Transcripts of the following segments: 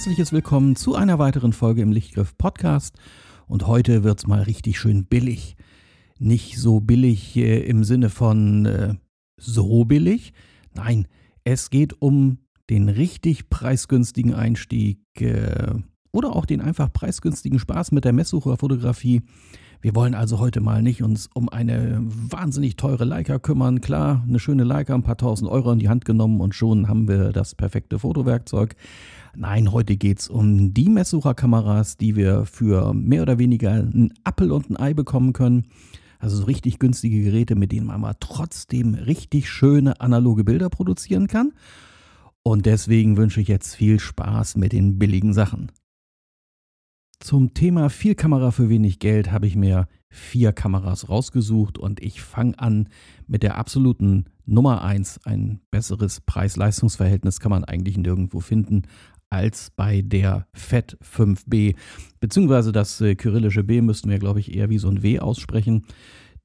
Herzliches Willkommen zu einer weiteren Folge im Lichtgriff Podcast. Und heute wird es mal richtig schön billig. Nicht so billig äh, im Sinne von äh, so billig. Nein, es geht um den richtig preisgünstigen Einstieg äh, oder auch den einfach preisgünstigen Spaß mit der Messsucherfotografie. Wir wollen also heute mal nicht uns um eine wahnsinnig teure Leica kümmern. Klar, eine schöne Leica, ein paar tausend Euro in die Hand genommen und schon haben wir das perfekte Fotowerkzeug. Nein, heute geht es um die Messsucherkameras, die wir für mehr oder weniger einen Appel und ein Ei bekommen können. Also so richtig günstige Geräte, mit denen man aber trotzdem richtig schöne analoge Bilder produzieren kann. Und deswegen wünsche ich jetzt viel Spaß mit den billigen Sachen. Zum Thema viel Kamera für wenig Geld habe ich mir vier Kameras rausgesucht und ich fange an mit der absoluten Nummer 1. Ein besseres Preis-Leistungs-Verhältnis kann man eigentlich nirgendwo finden als bei der FET 5B. Beziehungsweise das äh, kyrillische B müssten wir, glaube ich, eher wie so ein W aussprechen.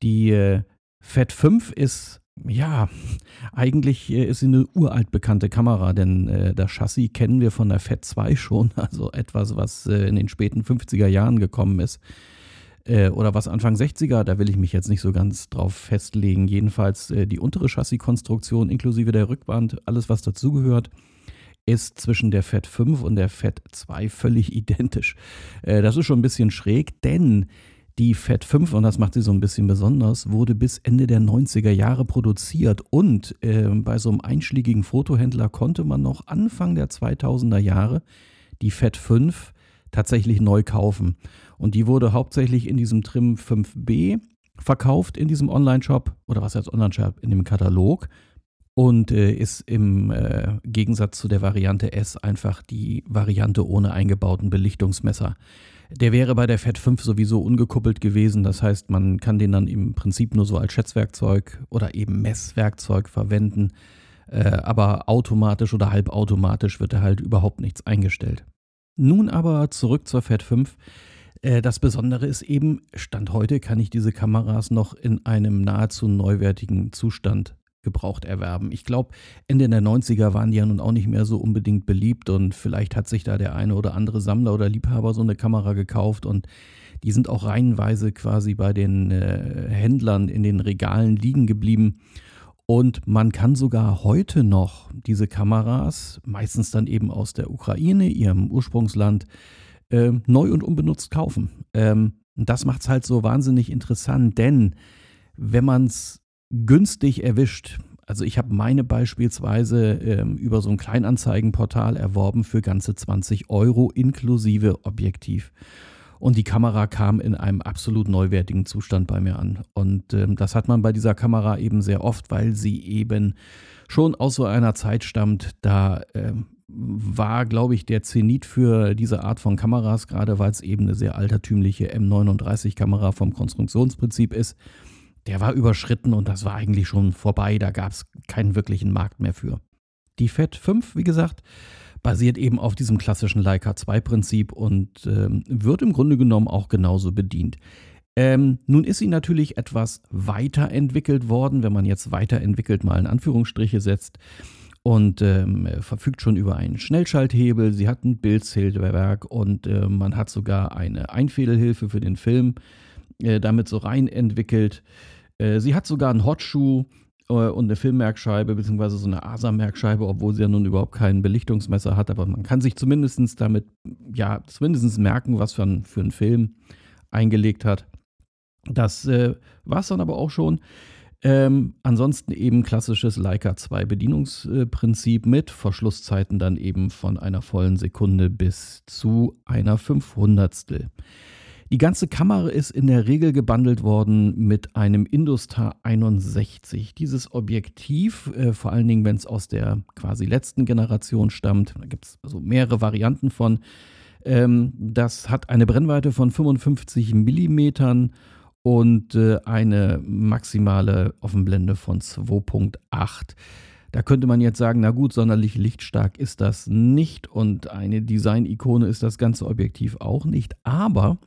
Die äh, FET 5 ist ja, eigentlich äh, ist sie eine uralt bekannte Kamera, denn äh, das Chassis kennen wir von der FET 2 schon, also etwas, was äh, in den späten 50er Jahren gekommen ist. Äh, oder was Anfang 60er, da will ich mich jetzt nicht so ganz drauf festlegen. Jedenfalls die untere Chassiskonstruktion inklusive der Rückwand, alles was dazugehört, ist zwischen der FET 5 und der FET 2 völlig identisch. Äh, das ist schon ein bisschen schräg, denn die Fat 5, und das macht sie so ein bisschen besonders, wurde bis Ende der 90er Jahre produziert und äh, bei so einem einschlägigen Fotohändler konnte man noch Anfang der 2000er Jahre die Fat 5 tatsächlich neu kaufen. Und die wurde hauptsächlich in diesem Trim 5B verkauft in diesem Online-Shop oder was heißt Online-Shop, in dem Katalog und äh, ist im äh, Gegensatz zu der Variante S einfach die Variante ohne eingebauten Belichtungsmesser. Der wäre bei der FET 5 sowieso ungekuppelt gewesen. Das heißt, man kann den dann im Prinzip nur so als Schätzwerkzeug oder eben Messwerkzeug verwenden. Äh, aber automatisch oder halbautomatisch wird da halt überhaupt nichts eingestellt. Nun aber zurück zur FET 5. Äh, das Besondere ist eben, Stand heute kann ich diese Kameras noch in einem nahezu neuwertigen Zustand gebraucht erwerben. Ich glaube, Ende der 90er waren die ja nun auch nicht mehr so unbedingt beliebt und vielleicht hat sich da der eine oder andere Sammler oder Liebhaber so eine Kamera gekauft und die sind auch reihenweise quasi bei den äh, Händlern in den Regalen liegen geblieben. Und man kann sogar heute noch diese Kameras, meistens dann eben aus der Ukraine, ihrem Ursprungsland, äh, neu und unbenutzt kaufen. Ähm, das macht es halt so wahnsinnig interessant, denn wenn man es günstig erwischt. Also ich habe meine beispielsweise ähm, über so ein Kleinanzeigenportal erworben für ganze 20 Euro inklusive Objektiv. Und die Kamera kam in einem absolut neuwertigen Zustand bei mir an. Und ähm, das hat man bei dieser Kamera eben sehr oft, weil sie eben schon aus so einer Zeit stammt, da ähm, war, glaube ich, der Zenit für diese Art von Kameras, gerade weil es eben eine sehr altertümliche M39-Kamera vom Konstruktionsprinzip ist der war überschritten und das war eigentlich schon vorbei. Da gab es keinen wirklichen Markt mehr für. Die FET 5, wie gesagt, basiert eben auf diesem klassischen Leica 2-Prinzip und ähm, wird im Grunde genommen auch genauso bedient. Ähm, nun ist sie natürlich etwas weiterentwickelt worden, wenn man jetzt weiterentwickelt mal in Anführungsstriche setzt und ähm, verfügt schon über einen Schnellschalthebel. Sie hat ein Bildzählwerk und äh, man hat sogar eine Einfädelhilfe für den Film äh, damit so rein entwickelt. Äh, sie hat sogar einen Hotschuh äh, und eine Filmmerkscheibe, beziehungsweise so eine ASA-Merkscheibe, obwohl sie ja nun überhaupt kein Belichtungsmesser hat, aber man kann sich zumindest damit, ja, zumindest merken, was für ein, für einen Film eingelegt hat. Das äh, war es dann aber auch schon. Ähm, ansonsten eben klassisches Leica 2 Bedienungsprinzip mit Verschlusszeiten dann eben von einer vollen Sekunde bis zu einer Fünfhundertstel. Die ganze Kamera ist in der Regel gebundelt worden mit einem Industar 61. Dieses Objektiv, äh, vor allen Dingen, wenn es aus der quasi letzten Generation stammt, da gibt es also mehrere Varianten von, ähm, das hat eine Brennweite von 55 Millimetern und äh, eine maximale Offenblende von 2.8. Da könnte man jetzt sagen, na gut, sonderlich lichtstark ist das nicht und eine Design-Ikone ist das ganze Objektiv auch nicht, aber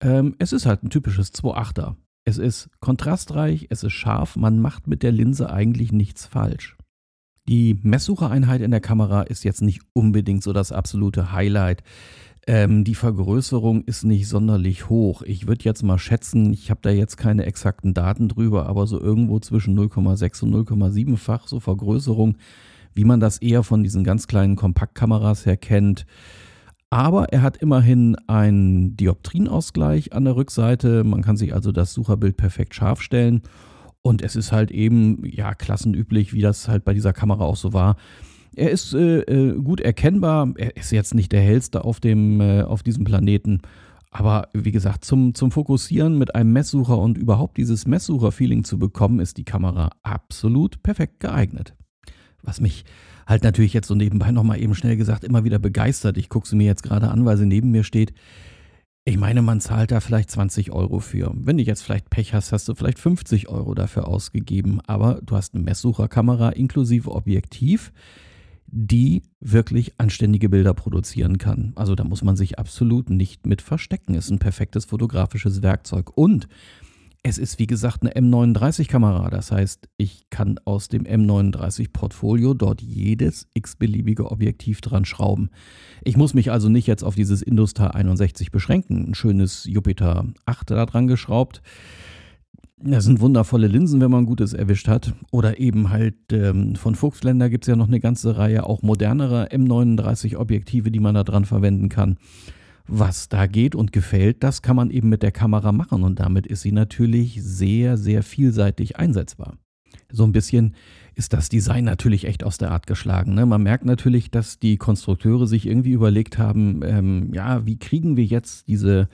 ähm, es ist halt ein typisches 2.8er. Es ist kontrastreich, es ist scharf, man macht mit der Linse eigentlich nichts falsch. Die Messsuchereinheit in der Kamera ist jetzt nicht unbedingt so das absolute Highlight. Ähm, die Vergrößerung ist nicht sonderlich hoch. Ich würde jetzt mal schätzen, ich habe da jetzt keine exakten Daten drüber, aber so irgendwo zwischen 0,6 und 0,7-fach so Vergrößerung, wie man das eher von diesen ganz kleinen Kompaktkameras her kennt. Aber er hat immerhin einen Dioptrienausgleich an der Rückseite. Man kann sich also das Sucherbild perfekt scharf stellen. Und es ist halt eben, ja, klassenüblich, wie das halt bei dieser Kamera auch so war. Er ist äh, äh, gut erkennbar. Er ist jetzt nicht der hellste auf, dem, äh, auf diesem Planeten. Aber wie gesagt, zum, zum Fokussieren mit einem Messsucher und überhaupt dieses Messsucher-Feeling zu bekommen, ist die Kamera absolut perfekt geeignet. Was mich halt natürlich jetzt so nebenbei nochmal eben schnell gesagt immer wieder begeistert. Ich gucke sie mir jetzt gerade an, weil sie neben mir steht. Ich meine, man zahlt da vielleicht 20 Euro für. Wenn du jetzt vielleicht Pech hast, hast du vielleicht 50 Euro dafür ausgegeben. Aber du hast eine Messsucherkamera inklusive Objektiv, die wirklich anständige Bilder produzieren kann. Also da muss man sich absolut nicht mit verstecken. Ist ein perfektes fotografisches Werkzeug. Und es ist wie gesagt eine M39-Kamera, das heißt, ich kann aus dem M39-Portfolio dort jedes x-beliebige Objektiv dran schrauben. Ich muss mich also nicht jetzt auf dieses Industar 61 beschränken. Ein schönes Jupiter 8 da dran geschraubt. Das sind wundervolle Linsen, wenn man Gutes erwischt hat. Oder eben halt ähm, von Fuchsländer gibt es ja noch eine ganze Reihe auch modernerer M39-Objektive, die man da dran verwenden kann was da geht und gefällt, das kann man eben mit der Kamera machen und damit ist sie natürlich sehr, sehr vielseitig einsetzbar. So ein bisschen ist das Design natürlich echt aus der Art geschlagen. Ne? Man merkt natürlich, dass die Konstrukteure sich irgendwie überlegt haben, ähm, ja, wie kriegen wir jetzt diese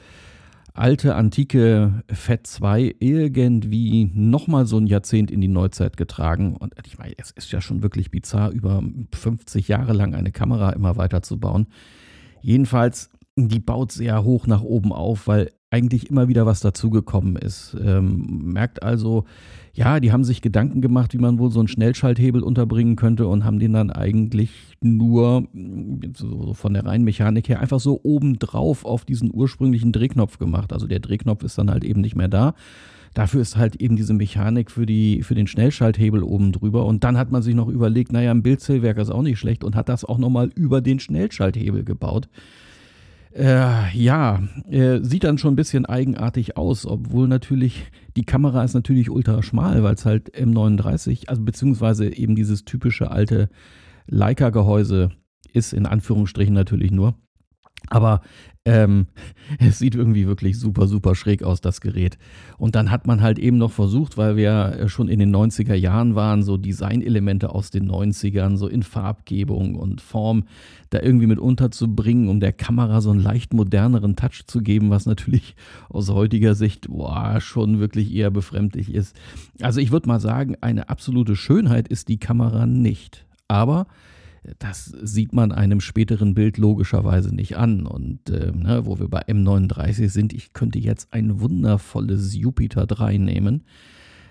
alte, antike Fett 2 irgendwie nochmal so ein Jahrzehnt in die Neuzeit getragen. Und ich meine, es ist ja schon wirklich bizarr, über 50 Jahre lang eine Kamera immer weiter zu bauen. Jedenfalls die baut sehr hoch nach oben auf, weil eigentlich immer wieder was dazugekommen ist. Ähm, merkt also, ja, die haben sich Gedanken gemacht, wie man wohl so einen Schnellschalthebel unterbringen könnte und haben den dann eigentlich nur so von der reinen Mechanik her einfach so obendrauf auf diesen ursprünglichen Drehknopf gemacht. Also der Drehknopf ist dann halt eben nicht mehr da. Dafür ist halt eben diese Mechanik für, die, für den Schnellschalthebel oben drüber. Und dann hat man sich noch überlegt, naja, ein Bildzählwerk ist auch nicht schlecht und hat das auch nochmal über den Schnellschalthebel gebaut. Äh, ja, äh, sieht dann schon ein bisschen eigenartig aus, obwohl natürlich die Kamera ist natürlich ultra schmal, weil es halt M39, also beziehungsweise eben dieses typische alte Leica-Gehäuse ist, in Anführungsstrichen natürlich nur. Aber ähm, es sieht irgendwie wirklich super, super schräg aus, das Gerät. Und dann hat man halt eben noch versucht, weil wir schon in den 90er Jahren waren, so Designelemente aus den 90ern, so in Farbgebung und Form, da irgendwie mit unterzubringen, um der Kamera so einen leicht moderneren Touch zu geben, was natürlich aus heutiger Sicht boah, schon wirklich eher befremdlich ist. Also ich würde mal sagen, eine absolute Schönheit ist die Kamera nicht. Aber das sieht man einem späteren Bild logischerweise nicht an. Und äh, ne, wo wir bei M39 sind, ich könnte jetzt ein wundervolles Jupiter 3 nehmen.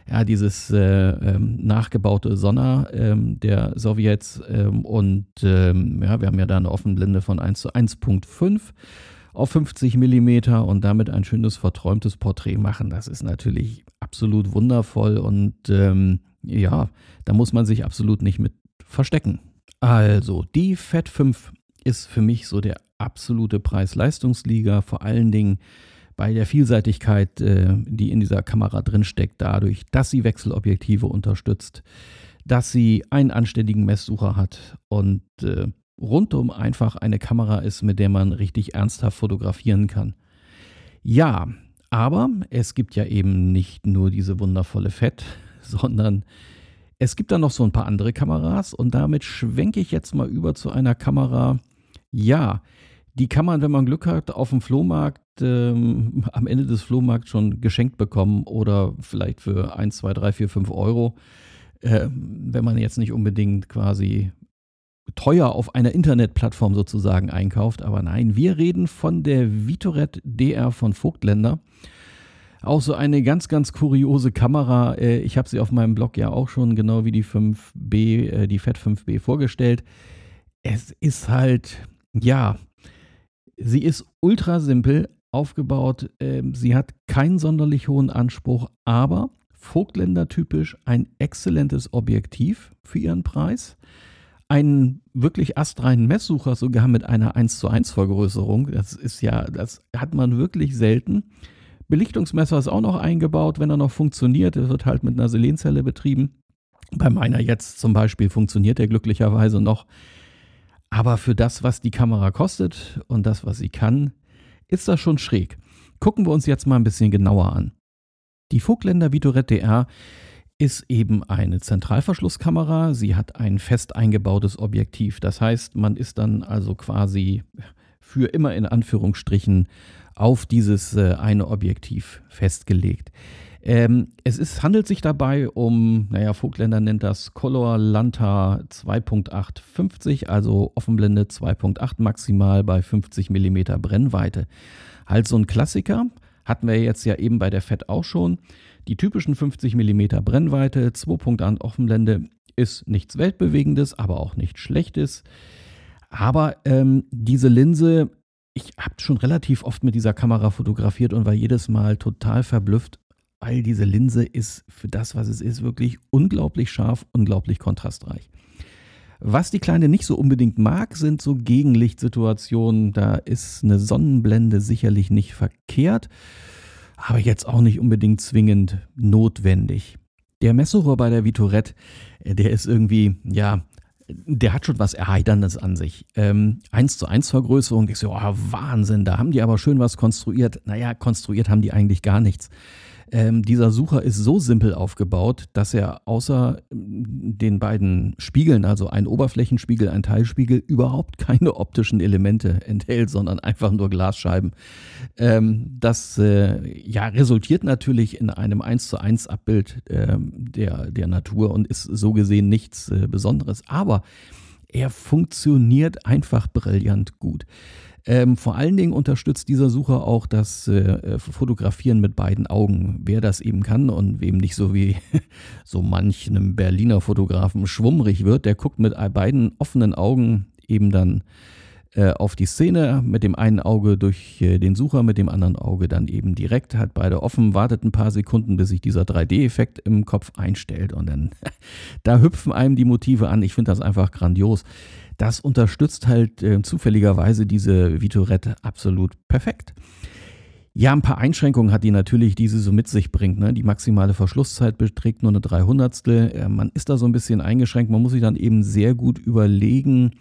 Ja, dieses äh, ähm, nachgebaute Sonner ähm, der Sowjets ähm, und ähm, ja, wir haben ja da eine Offenblende von 1 zu 1.5 auf 50 mm und damit ein schönes verträumtes Porträt machen. Das ist natürlich absolut wundervoll und ähm, ja, da muss man sich absolut nicht mit verstecken. Also, die Fat 5 ist für mich so der absolute Preis-Leistungsliga, vor allen Dingen bei der Vielseitigkeit, äh, die in dieser Kamera drinsteckt, dadurch, dass sie Wechselobjektive unterstützt, dass sie einen anständigen Messsucher hat und äh, rundum einfach eine Kamera ist, mit der man richtig ernsthaft fotografieren kann. Ja, aber es gibt ja eben nicht nur diese wundervolle Fett, sondern es gibt dann noch so ein paar andere Kameras und damit schwenke ich jetzt mal über zu einer Kamera. Ja, die kann man, wenn man Glück hat, auf dem Flohmarkt ähm, am Ende des Flohmarkts schon geschenkt bekommen oder vielleicht für 1, 2, 3, 4, 5 Euro. Äh, wenn man jetzt nicht unbedingt quasi teuer auf einer Internetplattform sozusagen einkauft. Aber nein, wir reden von der Vitoret DR von Vogtländer. Auch so eine ganz, ganz kuriose Kamera. Äh, ich habe sie auf meinem Blog ja auch schon genau wie die 5B, äh, die Fat 5B vorgestellt. Es ist halt, ja, sie ist ultra simpel aufgebaut. Ähm, sie hat keinen sonderlich hohen Anspruch, aber Vogtländer typisch ein exzellentes Objektiv für ihren Preis. Einen wirklich astreinen Messsucher sogar mit einer 1 zu 1 Vergrößerung. Das ist ja, das hat man wirklich selten. Belichtungsmesser ist auch noch eingebaut, wenn er noch funktioniert. Er wird halt mit einer Selenzelle betrieben. Bei meiner jetzt zum Beispiel funktioniert er glücklicherweise noch. Aber für das, was die Kamera kostet und das, was sie kann, ist das schon schräg. Gucken wir uns jetzt mal ein bisschen genauer an. Die Vogtländer Vitorette DR ist eben eine Zentralverschlusskamera. Sie hat ein fest eingebautes Objektiv. Das heißt, man ist dann also quasi für immer in Anführungsstrichen auf dieses äh, eine Objektiv festgelegt. Ähm, es ist, handelt sich dabei um, naja, Vogtländer nennt das Color Lanta 2.850, also Offenblende 2.8 maximal bei 50 mm Brennweite. Halt so ein Klassiker, hatten wir jetzt ja eben bei der FET auch schon. Die typischen 50 mm Brennweite, 2.8 Offenblende ist nichts Weltbewegendes, aber auch nichts Schlechtes. Aber ähm, diese Linse, ich habe schon relativ oft mit dieser Kamera fotografiert und war jedes Mal total verblüfft, weil diese Linse ist für das, was es ist, wirklich unglaublich scharf, unglaublich kontrastreich. Was die Kleine nicht so unbedingt mag, sind so Gegenlichtsituationen. Da ist eine Sonnenblende sicherlich nicht verkehrt, aber jetzt auch nicht unbedingt zwingend notwendig. Der Messsucher bei der Vitorette, äh, der ist irgendwie, ja, der hat schon was Erheiterndes an sich. Ähm, 1 zu 1 Vergrößerung, ich so, oh, Wahnsinn, da haben die aber schön was konstruiert. Naja, konstruiert haben die eigentlich gar nichts. Ähm, dieser Sucher ist so simpel aufgebaut, dass er außer ähm, den beiden Spiegeln, also ein Oberflächenspiegel, ein Teilspiegel, überhaupt keine optischen Elemente enthält, sondern einfach nur Glasscheiben. Ähm, das äh, ja, resultiert natürlich in einem 1 zu 1 Abbild äh, der, der Natur und ist so gesehen nichts äh, Besonderes. Aber er funktioniert einfach brillant gut. Ähm, vor allen Dingen unterstützt dieser Sucher auch das äh, äh, Fotografieren mit beiden Augen. Wer das eben kann und wem nicht so wie so manch einem Berliner Fotografen schwummrig wird, der guckt mit beiden offenen Augen eben dann äh, auf die Szene, mit dem einen Auge durch äh, den Sucher, mit dem anderen Auge dann eben direkt, hat beide offen, wartet ein paar Sekunden, bis sich dieser 3D-Effekt im Kopf einstellt und dann da hüpfen einem die Motive an. Ich finde das einfach grandios das unterstützt halt äh, zufälligerweise diese Vitorette absolut perfekt. Ja, ein paar Einschränkungen hat die natürlich, die sie so mit sich bringt. Ne? Die maximale Verschlusszeit beträgt nur eine Dreihundertstel. Äh, man ist da so ein bisschen eingeschränkt. Man muss sich dann eben sehr gut überlegen,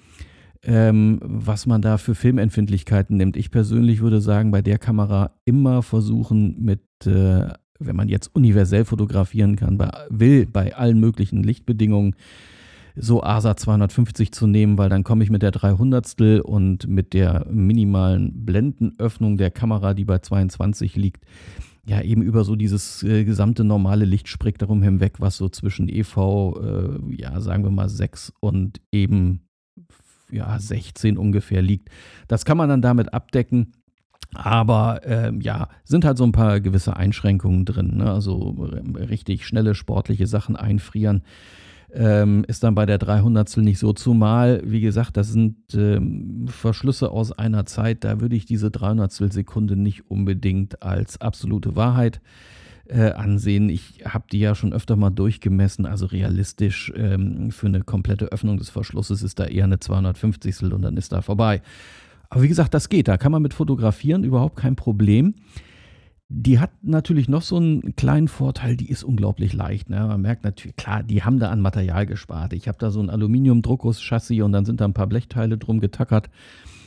ähm, was man da für Filmempfindlichkeiten nimmt. Ich persönlich würde sagen, bei der Kamera immer versuchen mit, äh, wenn man jetzt universell fotografieren kann, bei, will, bei allen möglichen Lichtbedingungen, so ASA 250 zu nehmen, weil dann komme ich mit der 300 und mit der minimalen Blendenöffnung der Kamera, die bei 22 liegt, ja eben über so dieses äh, gesamte normale Lichtspektrum hinweg, was so zwischen EV, äh, ja sagen wir mal 6 und eben ja 16 ungefähr liegt. Das kann man dann damit abdecken. Aber ähm, ja, sind halt so ein paar gewisse Einschränkungen drin. Ne? Also richtig schnelle sportliche Sachen einfrieren ähm, ist dann bei der 300 nicht so. Zumal, wie gesagt, das sind ähm, Verschlüsse aus einer Zeit, da würde ich diese 300 Sekunde nicht unbedingt als absolute Wahrheit äh, ansehen. Ich habe die ja schon öfter mal durchgemessen, also realistisch ähm, für eine komplette Öffnung des Verschlusses ist da eher eine 250 und dann ist da vorbei. Aber wie gesagt, das geht, da kann man mit fotografieren, überhaupt kein Problem. Die hat natürlich noch so einen kleinen Vorteil, die ist unglaublich leicht. Ne? Man merkt natürlich, klar, die haben da an Material gespart. Ich habe da so ein Aluminium-Druckus-Chassis und dann sind da ein paar Blechteile drum getackert,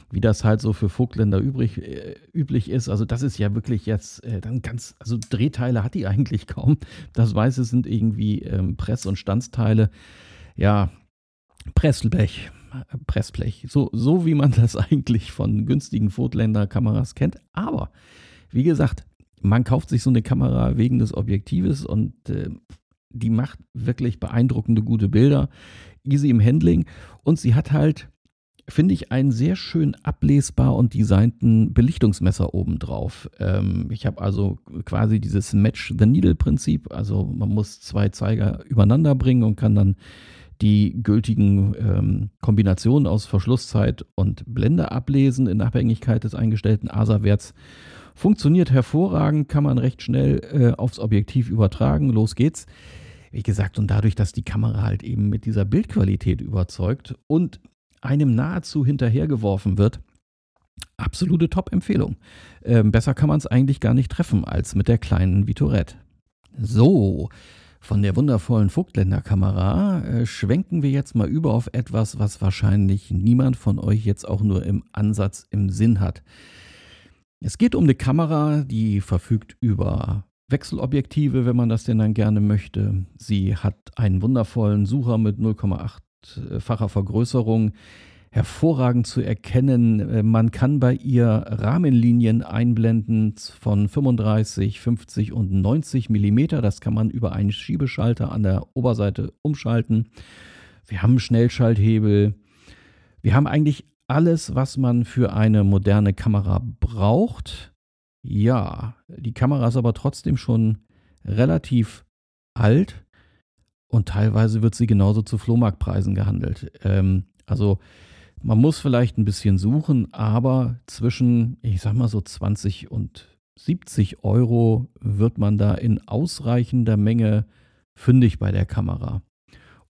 wie das halt so für Vogtländer übrig, äh, üblich ist. Also das ist ja wirklich jetzt äh, dann ganz, also Drehteile hat die eigentlich kaum. Das Weiße sind irgendwie ähm, Press- und Stanzteile. Ja, Pressblech. Pressblech. So, so wie man das eigentlich von günstigen Vogtländer-Kameras kennt. Aber wie gesagt, man kauft sich so eine Kamera wegen des Objektives und äh, die macht wirklich beeindruckende gute Bilder, easy im Handling. Und sie hat halt, finde ich, einen sehr schön ablesbar und designten Belichtungsmesser obendrauf. Ähm, ich habe also quasi dieses Match the Needle Prinzip, also man muss zwei Zeiger übereinander bringen und kann dann die gültigen ähm, Kombinationen aus Verschlusszeit und Blende ablesen in Abhängigkeit des eingestellten ASA-Werts Funktioniert hervorragend, kann man recht schnell äh, aufs Objektiv übertragen. Los geht's. Wie gesagt, und dadurch, dass die Kamera halt eben mit dieser Bildqualität überzeugt und einem nahezu hinterhergeworfen wird, absolute Top-Empfehlung. Ähm, besser kann man es eigentlich gar nicht treffen als mit der kleinen Vitorette. So, von der wundervollen Vogtländer Kamera äh, schwenken wir jetzt mal über auf etwas, was wahrscheinlich niemand von euch jetzt auch nur im Ansatz im Sinn hat. Es geht um eine Kamera, die verfügt über Wechselobjektive, wenn man das denn dann gerne möchte. Sie hat einen wundervollen Sucher mit 0,8-facher Vergrößerung hervorragend zu erkennen. Äh, man kann bei ihr Rahmenlinien einblenden von 35, 50 und 90 Millimeter. Das kann man über einen Schiebeschalter an der Oberseite umschalten. Wir haben einen Schnellschalthebel. Wir haben eigentlich alles, was man für eine moderne Kamera braucht. Ja, die Kamera ist aber trotzdem schon relativ alt und teilweise wird sie genauso zu Flohmarktpreisen gehandelt. Ähm, also man muss vielleicht ein bisschen suchen, aber zwischen, ich sag mal so 20 und 70 Euro wird man da in ausreichender Menge fündig bei der Kamera.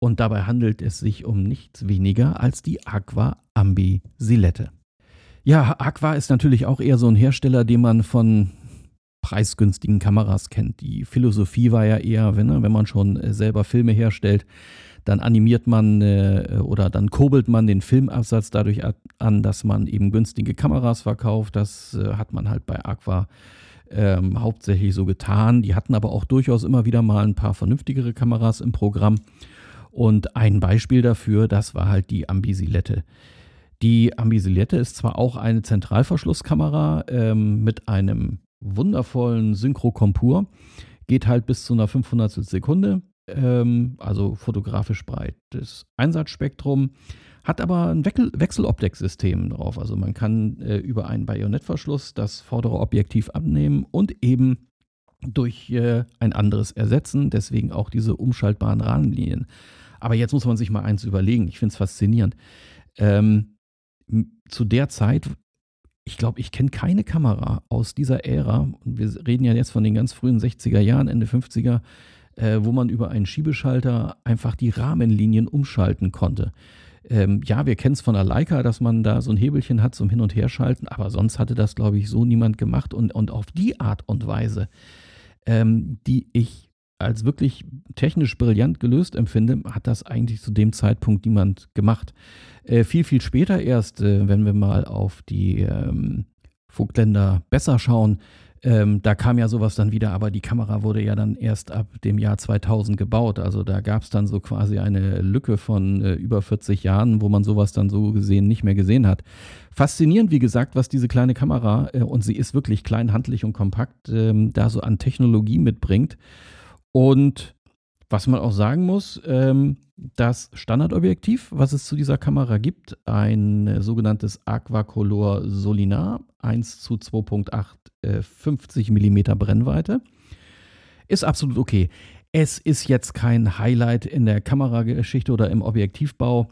Und dabei handelt es sich um nichts weniger als die Aqua Ambi Silette. Ja, Aqua ist natürlich auch eher so ein Hersteller, den man von preisgünstigen Kameras kennt. Die Philosophie war ja eher, wenn, ne, wenn man schon äh, selber Filme herstellt, dann animiert man äh, oder dann kurbelt man den Filmabsatz dadurch an, dass man eben günstige Kameras verkauft. Das äh, hat man halt bei Aqua ähm, hauptsächlich so getan. Die hatten aber auch durchaus immer wieder mal ein paar vernünftigere Kameras im Programm. Und ein Beispiel dafür, das war halt die Ambisilette. Die Ambisilette ist zwar auch eine Zentralverschlusskamera ähm, mit einem wundervollen Synchro-Kompur, geht halt bis zu einer 500 Sekunde, ähm, also fotografisch breites Einsatzspektrum, hat aber ein Wechsel Wechseloptik-System drauf. Also man kann äh, über einen Bajonettverschluss das vordere Objektiv abnehmen und eben durch äh, ein anderes ersetzen. Deswegen auch diese umschaltbaren Rahmenlinien. Aber jetzt muss man sich mal eins überlegen. Ich finde es faszinierend. Ähm, zu der Zeit, ich glaube, ich kenne keine Kamera aus dieser Ära. Wir reden ja jetzt von den ganz frühen 60er Jahren, Ende 50er, äh, wo man über einen Schiebeschalter einfach die Rahmenlinien umschalten konnte. Ähm, ja, wir kennen es von der Leica, dass man da so ein Hebelchen hat zum Hin- und Herschalten, aber sonst hatte das, glaube ich, so niemand gemacht und, und auf die Art und Weise, ähm, die ich als wirklich technisch brillant gelöst empfinde, hat das eigentlich zu dem Zeitpunkt niemand gemacht. Äh, viel, viel später erst, äh, wenn wir mal auf die ähm, Vogtländer besser schauen, ähm, da kam ja sowas dann wieder, aber die Kamera wurde ja dann erst ab dem Jahr 2000 gebaut. Also da gab es dann so quasi eine Lücke von äh, über 40 Jahren, wo man sowas dann so gesehen nicht mehr gesehen hat. Faszinierend, wie gesagt, was diese kleine Kamera, äh, und sie ist wirklich klein, handlich und kompakt, ähm, da so an Technologie mitbringt. Und was man auch sagen muss, ähm, das Standardobjektiv, was es zu dieser Kamera gibt, ein äh, sogenanntes Aquacolor Solinar 1 zu 2.8 äh, 50 mm Brennweite, ist absolut okay. Es ist jetzt kein Highlight in der Kamerageschichte oder im Objektivbau,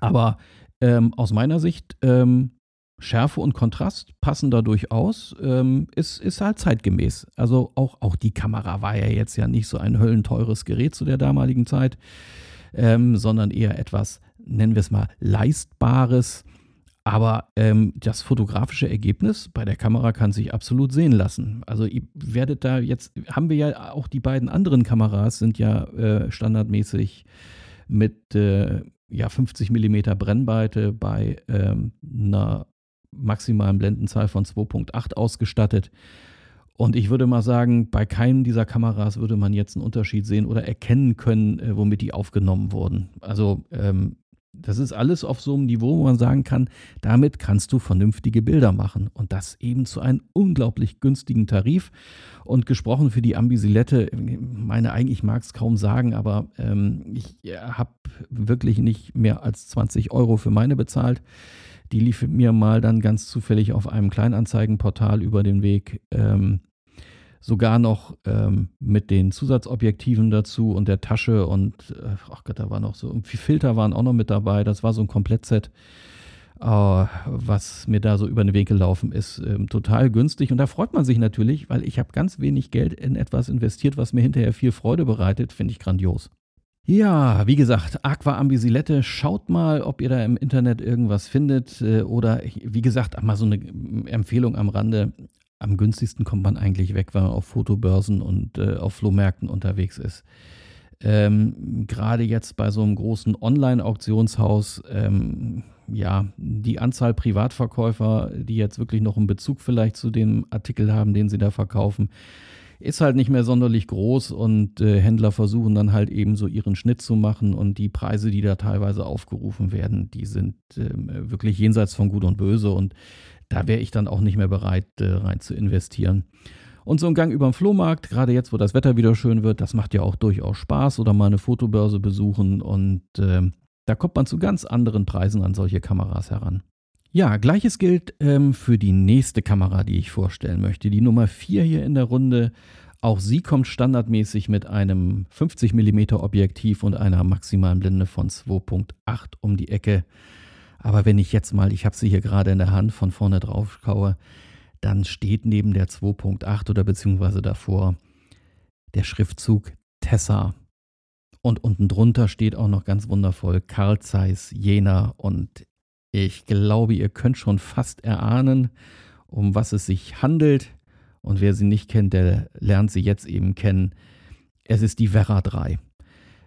aber ähm, aus meiner Sicht ähm, Schärfe und Kontrast passen da durchaus. Ähm, ist, ist halt zeitgemäß. Also auch, auch die Kamera war ja jetzt ja nicht so ein höllenteures Gerät zu der damaligen Zeit, ähm, sondern eher etwas, nennen wir es mal, leistbares. Aber ähm, das fotografische Ergebnis bei der Kamera kann sich absolut sehen lassen. Also ihr werdet da jetzt, haben wir ja auch die beiden anderen Kameras, sind ja äh, standardmäßig mit äh, ja, 50 mm Brennweite bei ähm, einer maximalen Blendenzahl von 2.8 ausgestattet. Und ich würde mal sagen, bei keinem dieser Kameras würde man jetzt einen Unterschied sehen oder erkennen können, äh, womit die aufgenommen wurden. Also ähm, das ist alles auf so einem Niveau, wo man sagen kann, damit kannst du vernünftige Bilder machen. Und das eben zu einem unglaublich günstigen Tarif. Und gesprochen für die Ambisilette, meine eigentlich mag es kaum sagen, aber ähm, ich habe wirklich nicht mehr als 20 Euro für meine bezahlt. Die lief mir mal dann ganz zufällig auf einem Kleinanzeigenportal über den Weg. Ähm, sogar noch ähm, mit den Zusatzobjektiven dazu und der Tasche und äh, ach Gott, da war noch so irgendwie Filter waren auch noch mit dabei. Das war so ein Komplettset. Uh, was mir da so über den Weg gelaufen ist, ähm, total günstig. Und da freut man sich natürlich, weil ich habe ganz wenig Geld in etwas investiert, was mir hinterher viel Freude bereitet. Finde ich grandios. Ja, wie gesagt, Aqua Ambisilette, schaut mal, ob ihr da im Internet irgendwas findet. Äh, oder wie gesagt, mal so eine Empfehlung am Rande. Am günstigsten kommt man eigentlich weg, wenn man auf Fotobörsen und äh, auf Flohmärkten unterwegs ist. Ähm, Gerade jetzt bei so einem großen Online-Auktionshaus, ähm, ja, die Anzahl Privatverkäufer, die jetzt wirklich noch einen Bezug vielleicht zu dem Artikel haben, den sie da verkaufen, ist halt nicht mehr sonderlich groß und äh, Händler versuchen dann halt eben so ihren Schnitt zu machen und die Preise, die da teilweise aufgerufen werden, die sind äh, wirklich jenseits von Gut und Böse und da wäre ich dann auch nicht mehr bereit, äh, rein zu investieren. Und so ein Gang über den Flohmarkt, gerade jetzt, wo das Wetter wieder schön wird, das macht ja auch durchaus Spaß oder mal eine Fotobörse besuchen und äh, da kommt man zu ganz anderen Preisen an solche Kameras heran. Ja, gleiches gilt ähm, für die nächste Kamera, die ich vorstellen möchte. Die Nummer 4 hier in der Runde. Auch sie kommt standardmäßig mit einem 50 mm Objektiv und einer maximalen Blende von 2.8 um die Ecke. Aber wenn ich jetzt mal, ich habe sie hier gerade in der Hand, von vorne drauf schaue, dann steht neben der 2.8 oder beziehungsweise davor der Schriftzug Tessa. Und unten drunter steht auch noch ganz wundervoll Carl Zeiss Jena. Und ich glaube, ihr könnt schon fast erahnen, um was es sich handelt. Und wer sie nicht kennt, der lernt sie jetzt eben kennen. Es ist die Vera 3.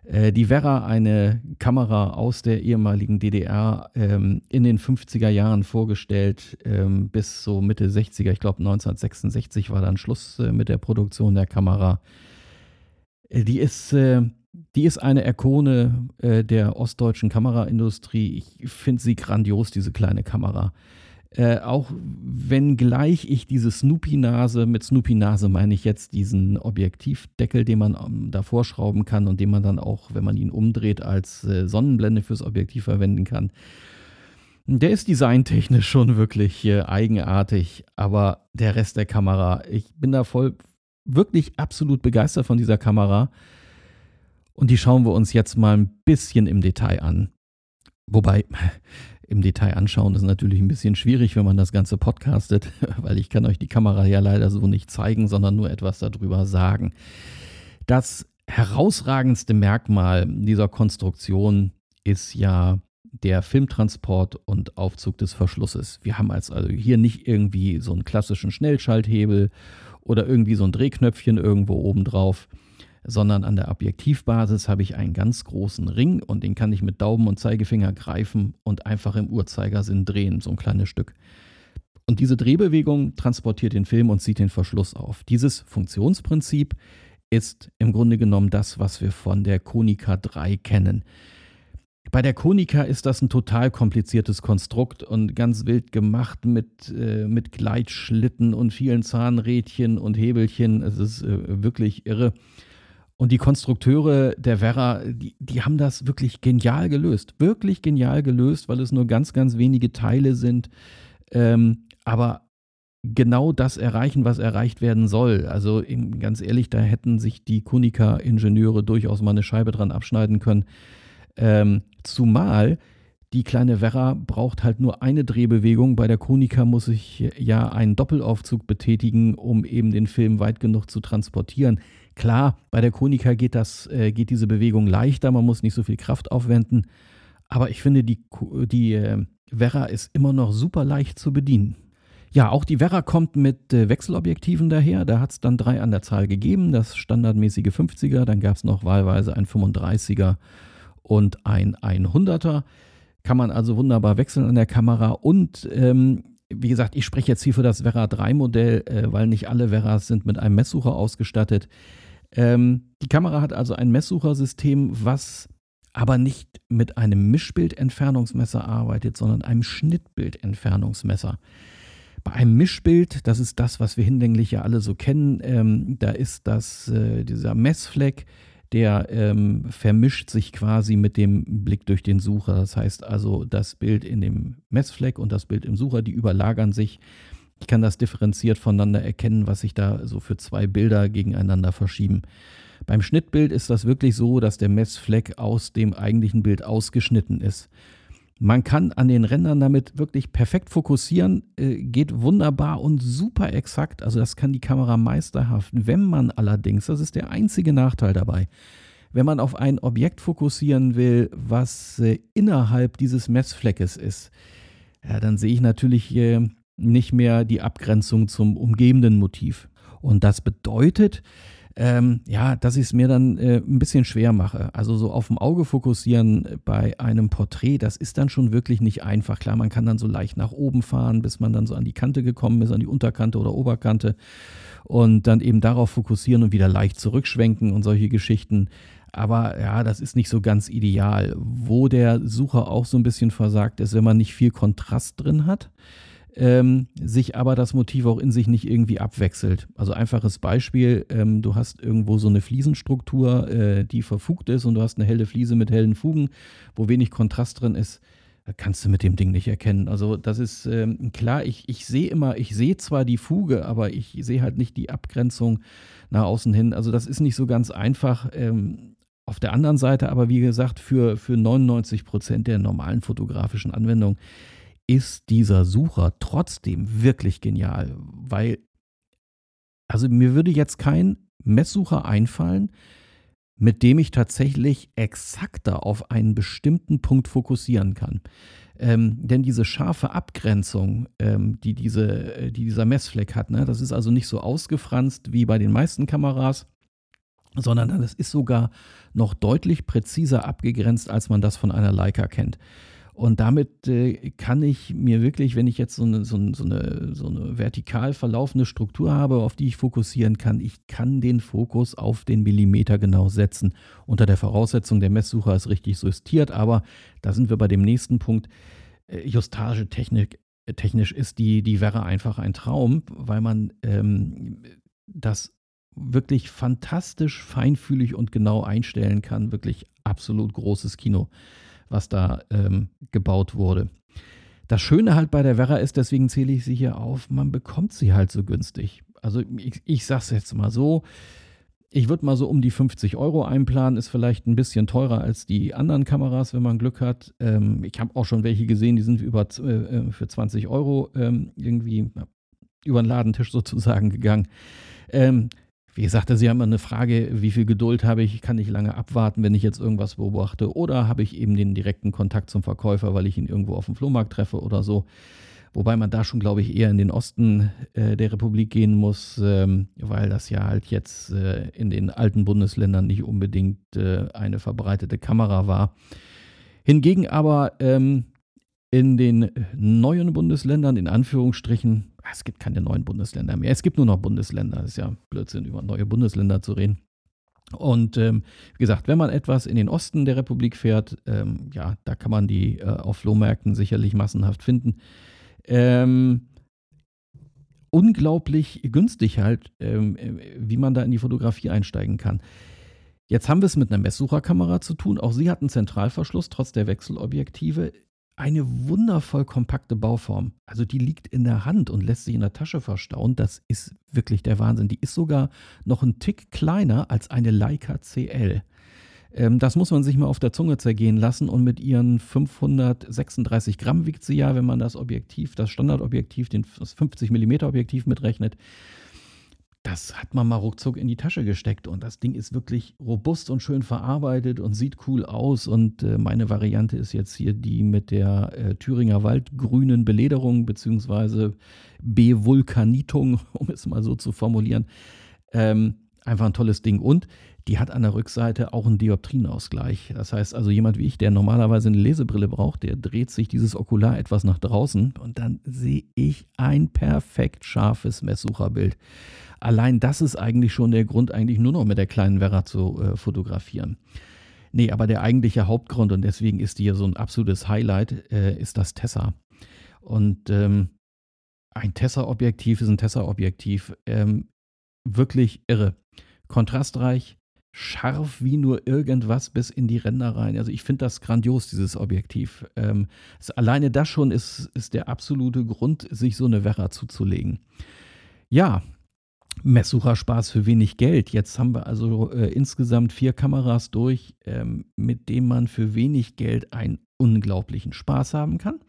Äh, die Vera, eine Kamera aus der ehemaligen DDR, ähm, in den 50er Jahren vorgestellt, ähm, bis so Mitte 60er, ich glaube 1966 war dann Schluss äh, mit der Produktion der Kamera. Äh, die ist, die ist eine Ikone äh, der ostdeutschen Kameraindustrie. Ich finde sie grandios, diese kleine Kamera. Äh, auch wenn gleich ich diese Snoopy-Nase, mit Snoopy-Nase meine ich jetzt diesen Objektivdeckel, den man ähm, davor schrauben kann und den man dann auch, wenn man ihn umdreht, als äh, Sonnenblende fürs Objektiv verwenden kann. Der ist designtechnisch schon wirklich äh, eigenartig, aber der Rest der Kamera, ich bin da voll wirklich absolut begeistert von dieser Kamera. Und die schauen wir uns jetzt mal ein bisschen im Detail an. Wobei, im Detail anschauen ist natürlich ein bisschen schwierig, wenn man das Ganze podcastet, weil ich kann euch die Kamera ja leider so nicht zeigen, sondern nur etwas darüber sagen. Das herausragendste Merkmal dieser Konstruktion ist ja der Filmtransport und Aufzug des Verschlusses. Wir haben also hier nicht irgendwie so einen klassischen Schnellschalthebel oder irgendwie so ein Drehknöpfchen irgendwo oben drauf, sondern an der Objektivbasis habe ich einen ganz großen Ring und den kann ich mit Daumen und Zeigefinger greifen und einfach im Uhrzeigersinn drehen, so ein kleines Stück. Und diese Drehbewegung transportiert den Film und zieht den Verschluss auf. Dieses Funktionsprinzip ist im Grunde genommen das, was wir von der Konica 3 kennen. Bei der Konica ist das ein total kompliziertes Konstrukt und ganz wild gemacht mit, äh, mit Gleitschlitten und vielen Zahnrädchen und Hebelchen. Es ist äh, wirklich irre. Und die Konstrukteure der Werra, die, die haben das wirklich genial gelöst. Wirklich genial gelöst, weil es nur ganz, ganz wenige Teile sind. Ähm, aber genau das erreichen, was erreicht werden soll. Also ganz ehrlich, da hätten sich die Konica-Ingenieure durchaus mal eine Scheibe dran abschneiden können. Ähm, zumal die kleine Werra braucht halt nur eine Drehbewegung. Bei der Konica muss ich ja einen Doppelaufzug betätigen, um eben den Film weit genug zu transportieren. Klar, bei der Konica geht, das, äh, geht diese Bewegung leichter, man muss nicht so viel Kraft aufwenden. Aber ich finde, die, die äh, Vera ist immer noch super leicht zu bedienen. Ja, auch die Vera kommt mit äh, Wechselobjektiven daher. Da hat es dann drei an der Zahl gegeben. Das standardmäßige 50er, dann gab es noch wahlweise ein 35er und ein 100er. Kann man also wunderbar wechseln an der Kamera. Und ähm, wie gesagt, ich spreche jetzt hier für das Vera 3 Modell, äh, weil nicht alle Veras sind mit einem Messsucher ausgestattet. Ähm, die Kamera hat also ein Messsuchersystem, was aber nicht mit einem Mischbildentfernungsmesser arbeitet, sondern einem Schnittbildentfernungsmesser. Bei einem Mischbild, das ist das, was wir hinlänglich ja alle so kennen, ähm, da ist das, äh, dieser Messfleck, der ähm, vermischt sich quasi mit dem Blick durch den Sucher. Das heißt also, das Bild in dem Messfleck und das Bild im Sucher, die überlagern sich. Ich kann das differenziert voneinander erkennen, was sich da so für zwei Bilder gegeneinander verschieben. Beim Schnittbild ist das wirklich so, dass der Messfleck aus dem eigentlichen Bild ausgeschnitten ist. Man kann an den Rändern damit wirklich perfekt fokussieren, äh, geht wunderbar und super exakt. Also das kann die Kamera meisterhaft. Wenn man allerdings, das ist der einzige Nachteil dabei, wenn man auf ein Objekt fokussieren will, was äh, innerhalb dieses Messfleckes ist, ja, dann sehe ich natürlich äh, nicht mehr die Abgrenzung zum umgebenden Motiv. Und das bedeutet, ähm, ja, dass ich es mir dann äh, ein bisschen schwer mache. Also so auf dem Auge fokussieren bei einem Porträt, das ist dann schon wirklich nicht einfach. Klar, man kann dann so leicht nach oben fahren, bis man dann so an die Kante gekommen ist, an die Unterkante oder Oberkante und dann eben darauf fokussieren und wieder leicht zurückschwenken und solche Geschichten. Aber ja, das ist nicht so ganz ideal. Wo der Sucher auch so ein bisschen versagt ist, wenn man nicht viel Kontrast drin hat ähm, sich aber das Motiv auch in sich nicht irgendwie abwechselt. Also einfaches Beispiel, ähm, du hast irgendwo so eine Fliesenstruktur, äh, die verfugt ist und du hast eine helle Fliese mit hellen Fugen, wo wenig Kontrast drin ist. Kannst du mit dem Ding nicht erkennen. Also, das ist ähm, klar, ich, ich sehe immer, ich sehe zwar die Fuge, aber ich sehe halt nicht die Abgrenzung nach außen hin. Also, das ist nicht so ganz einfach. Ähm, auf der anderen Seite aber, wie gesagt, für, für 99 Prozent der normalen fotografischen Anwendungen ist dieser Sucher trotzdem wirklich genial, weil, also mir würde jetzt kein Messsucher einfallen, mit dem ich tatsächlich exakter auf einen bestimmten Punkt fokussieren kann. Ähm, denn diese scharfe Abgrenzung, ähm, die, diese, äh, die dieser Messfleck hat, ne, das ist also nicht so ausgefranst wie bei den meisten Kameras, sondern das ist sogar noch deutlich präziser abgegrenzt, als man das von einer Leica kennt. Und damit äh, kann ich mir wirklich, wenn ich jetzt so eine, so, so, eine, so eine vertikal verlaufende Struktur habe, auf die ich fokussieren kann, ich kann den Fokus auf den Millimeter genau setzen. Unter der Voraussetzung, der Messsucher ist richtig justiert, aber da sind wir bei dem nächsten Punkt. Äh, Justagetechnik technisch ist die, die wäre einfach ein Traum, weil man ähm, das wirklich fantastisch feinfühlig und genau einstellen kann. Wirklich absolut großes Kino was da ähm, gebaut wurde. Das Schöne halt bei der Werra ist, deswegen zähle ich sie hier auf, man bekommt sie halt so günstig. Also ich, ich sag's jetzt mal so, ich würde mal so um die 50 Euro einplanen, ist vielleicht ein bisschen teurer als die anderen Kameras, wenn man Glück hat. Ähm, ich habe auch schon welche gesehen, die sind über, äh, äh für 20 Euro ähm, irgendwie über den Ladentisch sozusagen gegangen. Ähm, wie gesagt, Sie haben eine Frage, wie viel Geduld habe ich, kann ich lange abwarten, wenn ich jetzt irgendwas beobachte oder habe ich eben den direkten Kontakt zum Verkäufer, weil ich ihn irgendwo auf dem Flohmarkt treffe oder so. Wobei man da schon, glaube ich, eher in den Osten äh, der Republik gehen muss, ähm, weil das ja halt jetzt äh, in den alten Bundesländern nicht unbedingt äh, eine verbreitete Kamera war. Hingegen aber ähm, in den neuen Bundesländern, in Anführungsstrichen, es gibt keine neuen Bundesländer mehr. Es gibt nur noch Bundesländer. Es ist ja Blödsinn, über neue Bundesländer zu reden. Und ähm, wie gesagt, wenn man etwas in den Osten der Republik fährt, ähm, ja, da kann man die äh, auf Flohmärkten sicherlich massenhaft finden. Ähm, unglaublich günstig halt, ähm, wie man da in die Fotografie einsteigen kann. Jetzt haben wir es mit einer Messsucherkamera zu tun. Auch sie hat einen Zentralverschluss, trotz der Wechselobjektive eine wundervoll kompakte Bauform. Also die liegt in der Hand und lässt sich in der Tasche verstauen. Das ist wirklich der Wahnsinn. Die ist sogar noch ein Tick kleiner als eine Leica CL. Ähm, das muss man sich mal auf der Zunge zergehen lassen und mit ihren 536 Gramm wiegt sie ja, wenn man das Objektiv, das Standardobjektiv, das 50 mm Objektiv mitrechnet das hat man mal ruckzuck in die Tasche gesteckt und das Ding ist wirklich robust und schön verarbeitet und sieht cool aus. Und äh, meine Variante ist jetzt hier die mit der äh, Thüringer Waldgrünen Belederung bzw. Bewulkanitung, um es mal so zu formulieren. Ähm, einfach ein tolles Ding. Und die hat an der Rückseite auch einen Dioptrienausgleich. Das heißt also, jemand wie ich, der normalerweise eine Lesebrille braucht, der dreht sich dieses Okular etwas nach draußen und dann sehe ich ein perfekt scharfes Messsucherbild. Allein das ist eigentlich schon der Grund, eigentlich nur noch mit der kleinen Werra zu äh, fotografieren. Nee, aber der eigentliche Hauptgrund, und deswegen ist die hier so ein absolutes Highlight, äh, ist das Tessa. Und ähm, ein Tessa-Objektiv ist ein Tessa-Objektiv. Ähm, wirklich irre. Kontrastreich, scharf wie nur irgendwas bis in die Ränder rein. Also ich finde das grandios, dieses Objektiv. Ähm, alleine das schon ist, ist der absolute Grund, sich so eine Werra zuzulegen. Ja, Messsucherspaß für wenig Geld. Jetzt haben wir also äh, insgesamt vier Kameras durch, ähm, mit denen man für wenig Geld ein unglaublichen Spaß haben kann.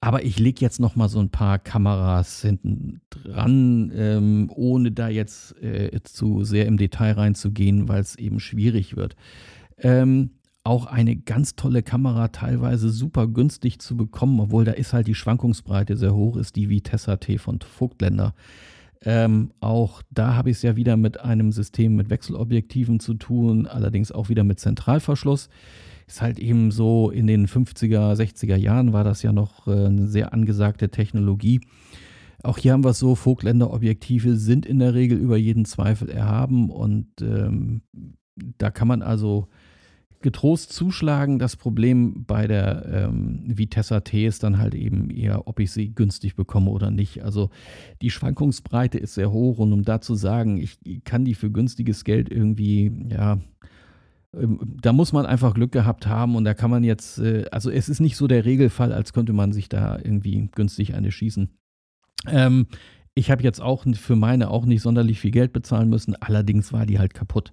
Aber ich lege jetzt noch mal so ein paar Kameras hinten dran, ähm, ohne da jetzt äh, zu sehr im Detail reinzugehen, weil es eben schwierig wird. Ähm, auch eine ganz tolle Kamera, teilweise super günstig zu bekommen, obwohl da ist halt die Schwankungsbreite sehr hoch, ist die Vitessa T von Vogtländer. Ähm, auch da habe ich es ja wieder mit einem System mit Wechselobjektiven zu tun, allerdings auch wieder mit Zentralverschluss. Ist halt eben so, in den 50er, 60er Jahren war das ja noch äh, eine sehr angesagte Technologie. Auch hier haben wir es so, Vogtländer-Objektive sind in der Regel über jeden Zweifel erhaben und ähm, da kann man also getrost zuschlagen. Das Problem bei der ähm, Vitessa T ist dann halt eben eher, ob ich sie günstig bekomme oder nicht. Also die Schwankungsbreite ist sehr hoch und um da zu sagen, ich kann die für günstiges Geld irgendwie, ja, da muss man einfach Glück gehabt haben und da kann man jetzt, äh, also es ist nicht so der Regelfall, als könnte man sich da irgendwie günstig eine schießen. Ähm, ich habe jetzt auch für meine auch nicht sonderlich viel Geld bezahlen müssen, allerdings war die halt kaputt.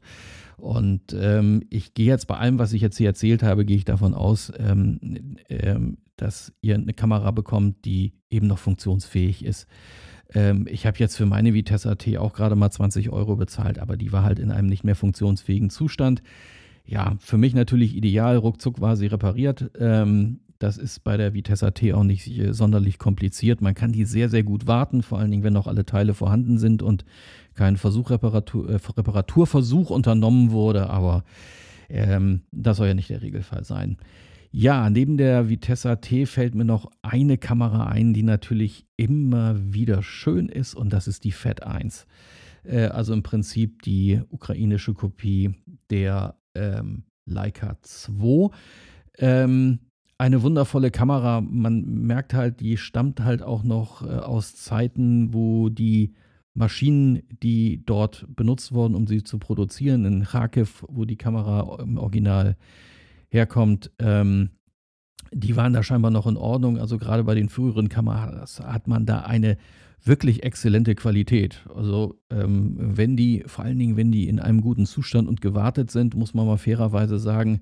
Und ähm, ich gehe jetzt bei allem, was ich jetzt hier erzählt habe, gehe ich davon aus, ähm, ähm, dass ihr eine Kamera bekommt, die eben noch funktionsfähig ist. Ähm, ich habe jetzt für meine Vitesse T auch gerade mal 20 Euro bezahlt, aber die war halt in einem nicht mehr funktionsfähigen Zustand. Ja, für mich natürlich ideal, ruckzuck war sie repariert. Ähm, das ist bei der Vitessa T auch nicht äh, sonderlich kompliziert. Man kann die sehr, sehr gut warten, vor allen Dingen, wenn noch alle Teile vorhanden sind und kein Versuch, Reparatur, äh, Reparaturversuch unternommen wurde. Aber ähm, das soll ja nicht der Regelfall sein. Ja, neben der Vitessa T fällt mir noch eine Kamera ein, die natürlich immer wieder schön ist und das ist die FET 1. Äh, also im Prinzip die ukrainische Kopie der ähm, Leica 2. Ähm, eine wundervolle Kamera. Man merkt halt, die stammt halt auch noch äh, aus Zeiten, wo die Maschinen, die dort benutzt wurden, um sie zu produzieren, in Kharkiv, wo die Kamera im Original herkommt, ähm, die waren da scheinbar noch in Ordnung. Also gerade bei den früheren Kameras hat man da eine wirklich exzellente Qualität. Also ähm, wenn die, vor allen Dingen, wenn die in einem guten Zustand und gewartet sind, muss man mal fairerweise sagen,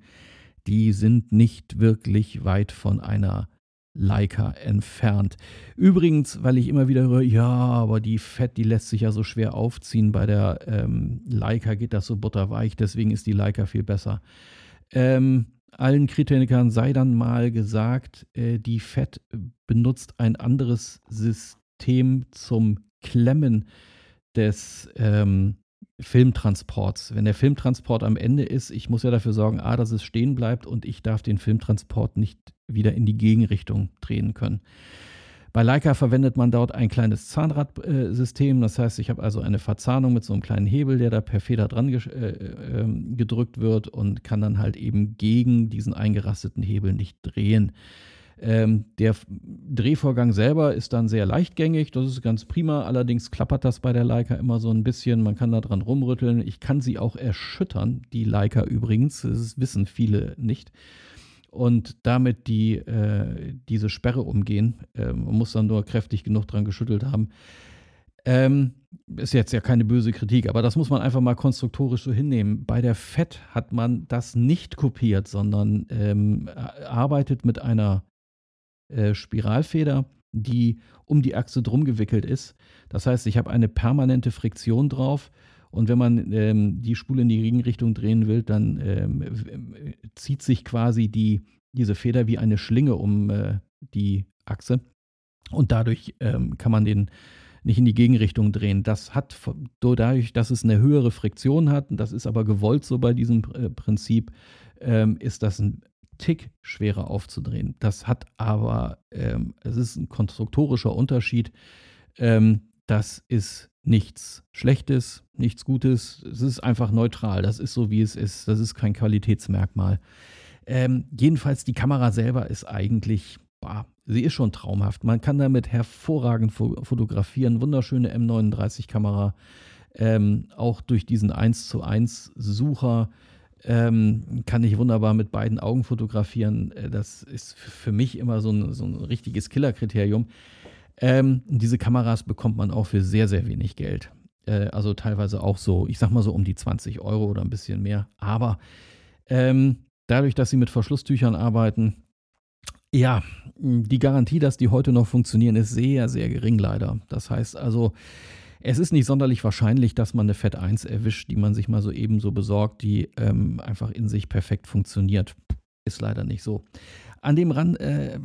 die sind nicht wirklich weit von einer Leica entfernt. Übrigens, weil ich immer wieder höre, ja, aber die Fett, die lässt sich ja so schwer aufziehen. Bei der ähm, Leica geht das so butterweich, deswegen ist die Leica viel besser. Ähm, allen Kritikern sei dann mal gesagt, äh, die Fett benutzt ein anderes System zum Klemmen des ähm, Filmtransports. Wenn der Filmtransport am Ende ist, ich muss ja dafür sorgen, A, dass es stehen bleibt und ich darf den Filmtransport nicht wieder in die Gegenrichtung drehen können. Bei Leica verwendet man dort ein kleines Zahnradsystem. Das heißt, ich habe also eine Verzahnung mit so einem kleinen Hebel, der da per Feder dran äh, äh, gedrückt wird und kann dann halt eben gegen diesen eingerasteten Hebel nicht drehen. Ähm, der Drehvorgang selber ist dann sehr leichtgängig, das ist ganz prima. Allerdings klappert das bei der Leica immer so ein bisschen. Man kann da dran rumrütteln. Ich kann sie auch erschüttern, die Leica übrigens. Das wissen viele nicht. Und damit die, äh, diese Sperre umgehen. Äh, man muss dann nur kräftig genug dran geschüttelt haben. Ähm, ist jetzt ja keine böse Kritik, aber das muss man einfach mal konstruktorisch so hinnehmen. Bei der FET hat man das nicht kopiert, sondern ähm, arbeitet mit einer äh, Spiralfeder, die um die Achse drum gewickelt ist. Das heißt, ich habe eine permanente Friktion drauf. Und wenn man ähm, die Spule in die Gegenrichtung drehen will, dann ähm, zieht sich quasi die, diese Feder wie eine Schlinge um äh, die Achse. Und dadurch ähm, kann man den nicht in die Gegenrichtung drehen. Das hat dadurch, dass es eine höhere Friktion hat, das ist aber gewollt so bei diesem äh, Prinzip, ähm, ist das ein Tick schwerer aufzudrehen. Das hat aber, ähm, es ist ein konstruktorischer Unterschied. Ähm, das ist nichts Schlechtes, nichts Gutes. Es ist einfach neutral. Das ist so, wie es ist. Das ist kein Qualitätsmerkmal. Ähm, jedenfalls, die Kamera selber ist eigentlich, boah, sie ist schon traumhaft. Man kann damit hervorragend fotografieren. Wunderschöne M39-Kamera. Ähm, auch durch diesen 1 zu 1 Sucher ähm, kann ich wunderbar mit beiden Augen fotografieren. Äh, das ist für mich immer so ein, so ein richtiges Killerkriterium. Ähm, diese Kameras bekommt man auch für sehr, sehr wenig Geld. Äh, also teilweise auch so, ich sag mal so um die 20 Euro oder ein bisschen mehr. Aber ähm, dadurch, dass sie mit Verschlusstüchern arbeiten, ja, die Garantie, dass die heute noch funktionieren, ist sehr, sehr gering leider. Das heißt also, es ist nicht sonderlich wahrscheinlich, dass man eine Fett 1 erwischt, die man sich mal so ebenso besorgt, die ähm, einfach in sich perfekt funktioniert. Ist leider nicht so. An dem Rand, äh,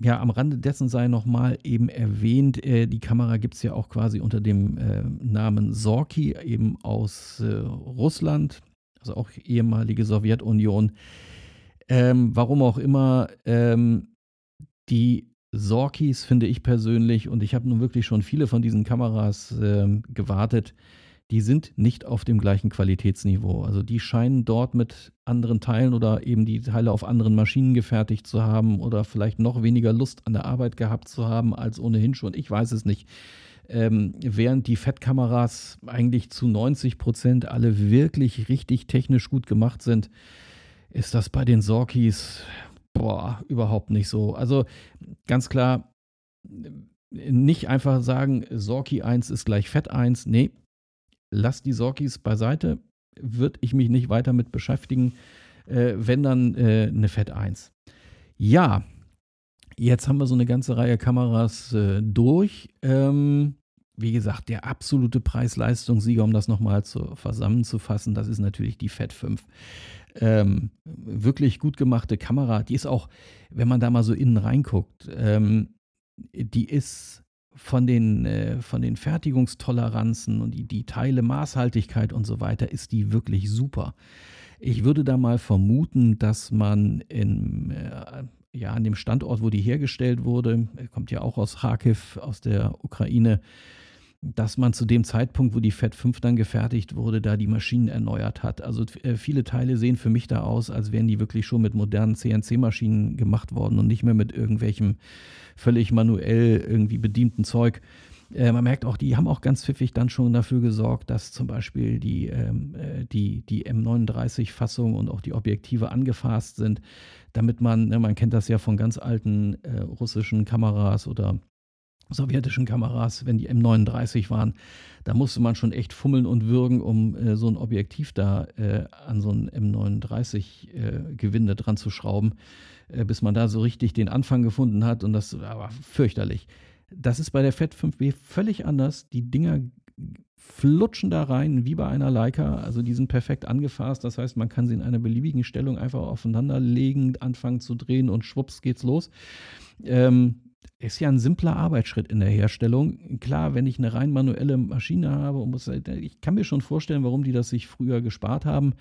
ja, am Rande dessen sei nochmal eben erwähnt, äh, die Kamera gibt es ja auch quasi unter dem äh, Namen Sorki, eben aus äh, Russland, also auch ehemalige Sowjetunion. Ähm, warum auch immer, ähm, die Sorkis finde ich persönlich, und ich habe nun wirklich schon viele von diesen Kameras ähm, gewartet, die sind nicht auf dem gleichen Qualitätsniveau. Also die scheinen dort mit anderen Teilen oder eben die Teile auf anderen Maschinen gefertigt zu haben oder vielleicht noch weniger Lust an der Arbeit gehabt zu haben als ohnehin schon. Ich weiß es nicht. Ähm, während die Fettkameras eigentlich zu 90 Prozent alle wirklich richtig technisch gut gemacht sind, ist das bei den Sorkis boah, überhaupt nicht so. Also ganz klar, nicht einfach sagen, Sorki 1 ist gleich Fett 1. Nee, lass die Sorkis beiseite, würde ich mich nicht weiter mit beschäftigen, äh, wenn dann äh, eine Fett 1. Ja, jetzt haben wir so eine ganze Reihe Kameras äh, durch. Ähm, wie gesagt, der absolute Preis-Leistungssieger, um das nochmal zusammenzufassen, das ist natürlich die Fett 5. Ähm, wirklich gut gemachte Kamera, die ist auch, wenn man da mal so innen reinguckt, ähm, die ist von den, äh, von den Fertigungstoleranzen und die, die Teile, Maßhaltigkeit und so weiter, ist die wirklich super. Ich würde da mal vermuten, dass man in, äh, ja, an dem Standort, wo die hergestellt wurde, kommt ja auch aus Kharkiv, aus der Ukraine, dass man zu dem Zeitpunkt, wo die Fed 5 dann gefertigt wurde, da die Maschinen erneuert hat. Also äh, viele Teile sehen für mich da aus, als wären die wirklich schon mit modernen CNC-Maschinen gemacht worden und nicht mehr mit irgendwelchem völlig manuell irgendwie bedienten Zeug. Äh, man merkt auch, die haben auch ganz pfiffig dann schon dafür gesorgt, dass zum Beispiel die, ähm, äh, die, die M39-Fassung und auch die Objektive angefasst sind, damit man, ne, man kennt das ja von ganz alten russischen Kameras oder sowjetischen Kameras, wenn die M39 waren, da musste man schon echt fummeln und würgen, um äh, so ein Objektiv da äh, an so ein M39-Gewinde äh, dran zu schrauben, äh, bis man da so richtig den Anfang gefunden hat und das war fürchterlich. Das ist bei der Fett 5B völlig anders. Die Dinger flutschen da rein wie bei einer Leica. Also die sind perfekt angefasst. Das heißt, man kann sie in einer beliebigen Stellung einfach aufeinander legen, anfangen zu drehen und schwupps geht's los. Ähm, ist ja ein simpler Arbeitsschritt in der Herstellung. Klar, wenn ich eine rein manuelle Maschine habe, muss, ich kann mir schon vorstellen, warum die das sich früher gespart haben.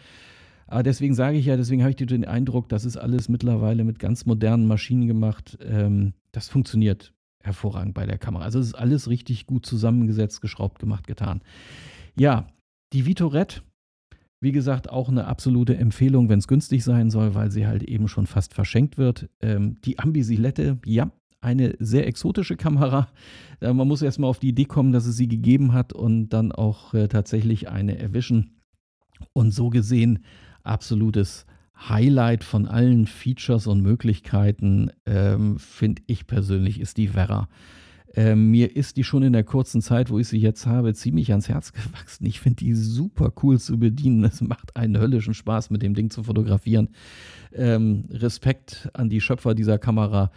Aber deswegen sage ich ja, deswegen habe ich den Eindruck, das ist alles mittlerweile mit ganz modernen Maschinen gemacht. Ähm, das funktioniert hervorragend bei der Kamera. Also es ist alles richtig gut zusammengesetzt, geschraubt, gemacht, getan. Ja, die Vitorette, wie gesagt, auch eine absolute Empfehlung, wenn es günstig sein soll, weil sie halt eben schon fast verschenkt wird. Ähm, die Ambisilette, ja, eine sehr exotische Kamera. Äh, man muss erstmal auf die Idee kommen, dass es sie gegeben hat und dann auch äh, tatsächlich eine erwischen. Und so gesehen absolutes Highlight von allen Features und Möglichkeiten, ähm, finde ich persönlich, ist die Vera. Ähm, mir ist die schon in der kurzen Zeit, wo ich sie jetzt habe, ziemlich ans Herz gewachsen. Ich finde die super cool zu bedienen. Es macht einen höllischen Spaß, mit dem Ding zu fotografieren. Ähm, Respekt an die Schöpfer dieser Kamera.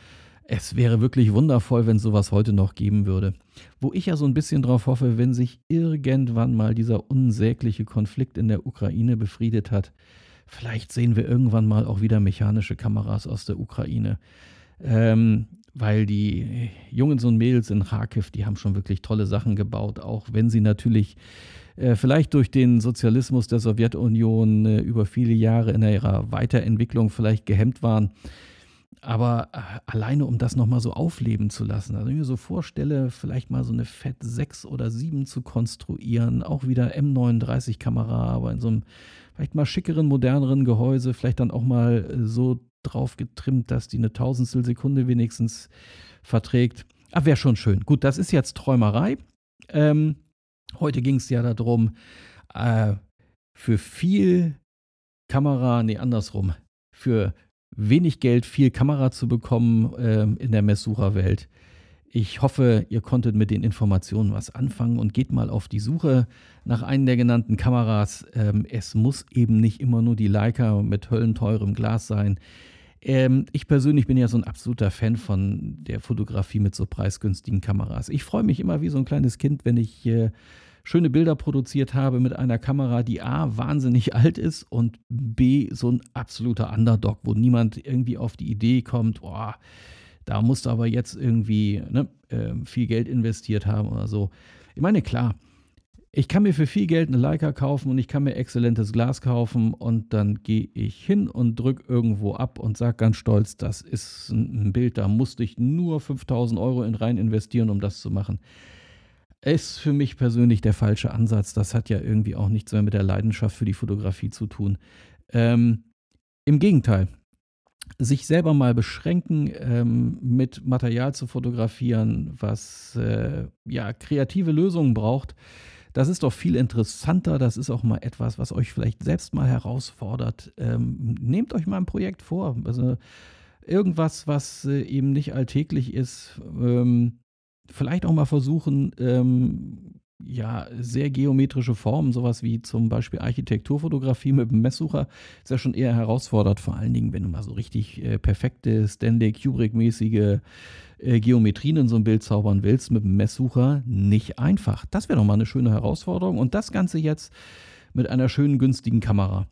Es wäre wirklich wundervoll, wenn sowas heute noch geben würde. Wo ich ja so ein bisschen drauf hoffe, wenn sich irgendwann mal dieser unsägliche Konflikt in der Ukraine befriedet hat, vielleicht sehen wir irgendwann mal auch wieder mechanische Kameras aus der Ukraine. Ähm, weil die Jungs und Mädels in Kharkiv, die haben schon wirklich tolle Sachen gebaut, auch wenn sie natürlich äh, vielleicht durch den Sozialismus der Sowjetunion äh, über viele Jahre in ihrer Weiterentwicklung vielleicht gehemmt waren. Aber äh, alleine, um das nochmal so aufleben zu lassen, also wenn ich mir so vorstelle, vielleicht mal so eine FET 6 oder 7 zu konstruieren, auch wieder M39-Kamera, aber in so einem vielleicht mal schickeren, moderneren Gehäuse, vielleicht dann auch mal äh, so drauf getrimmt, dass die eine Tausendstel Sekunde wenigstens verträgt. Ah, wäre schon schön. Gut, das ist jetzt Träumerei. Ähm, heute ging es ja darum, äh, für viel Kamera, nee, andersrum, für wenig Geld viel Kamera zu bekommen äh, in der Messsucherwelt. Ich hoffe, ihr konntet mit den Informationen was anfangen und geht mal auf die Suche nach einem der genannten Kameras. Ähm, es muss eben nicht immer nur die Leica mit höllenteurem Glas sein. Ähm, ich persönlich bin ja so ein absoluter Fan von der Fotografie mit so preisgünstigen Kameras. Ich freue mich immer wie so ein kleines Kind, wenn ich äh, schöne Bilder produziert habe mit einer Kamera, die A, wahnsinnig alt ist und B, so ein absoluter Underdog, wo niemand irgendwie auf die Idee kommt, boah, da musst du aber jetzt irgendwie ne, äh, viel Geld investiert haben oder so. Ich meine, klar, ich kann mir für viel Geld eine Leica kaufen und ich kann mir exzellentes Glas kaufen und dann gehe ich hin und drücke irgendwo ab und sage ganz stolz, das ist ein Bild, da musste ich nur 5000 Euro in rein investieren, um das zu machen. Ist für mich persönlich der falsche Ansatz. Das hat ja irgendwie auch nichts mehr mit der Leidenschaft für die Fotografie zu tun. Ähm, Im Gegenteil, sich selber mal beschränken, ähm, mit Material zu fotografieren, was äh, ja kreative Lösungen braucht. Das ist doch viel interessanter. Das ist auch mal etwas, was euch vielleicht selbst mal herausfordert. Ähm, nehmt euch mal ein Projekt vor. Also irgendwas, was äh, eben nicht alltäglich ist. Ähm, vielleicht auch mal versuchen, ähm, ja, sehr geometrische Formen, sowas wie zum Beispiel Architekturfotografie mit dem Messsucher, ist ja schon eher herausfordernd, vor allen Dingen, wenn du mal so richtig äh, perfekte Stanley Kubrick-mäßige äh, Geometrien in so ein Bild zaubern willst mit dem Messsucher. Nicht einfach. Das wäre doch mal eine schöne Herausforderung. Und das Ganze jetzt mit einer schönen, günstigen Kamera.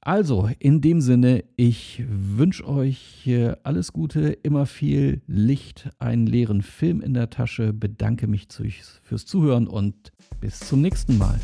Also, in dem Sinne, ich wünsche euch äh, alles Gute, immer viel Licht, einen leeren Film in der Tasche, bedanke mich fürs Zuhören und bis zum nächsten Mal.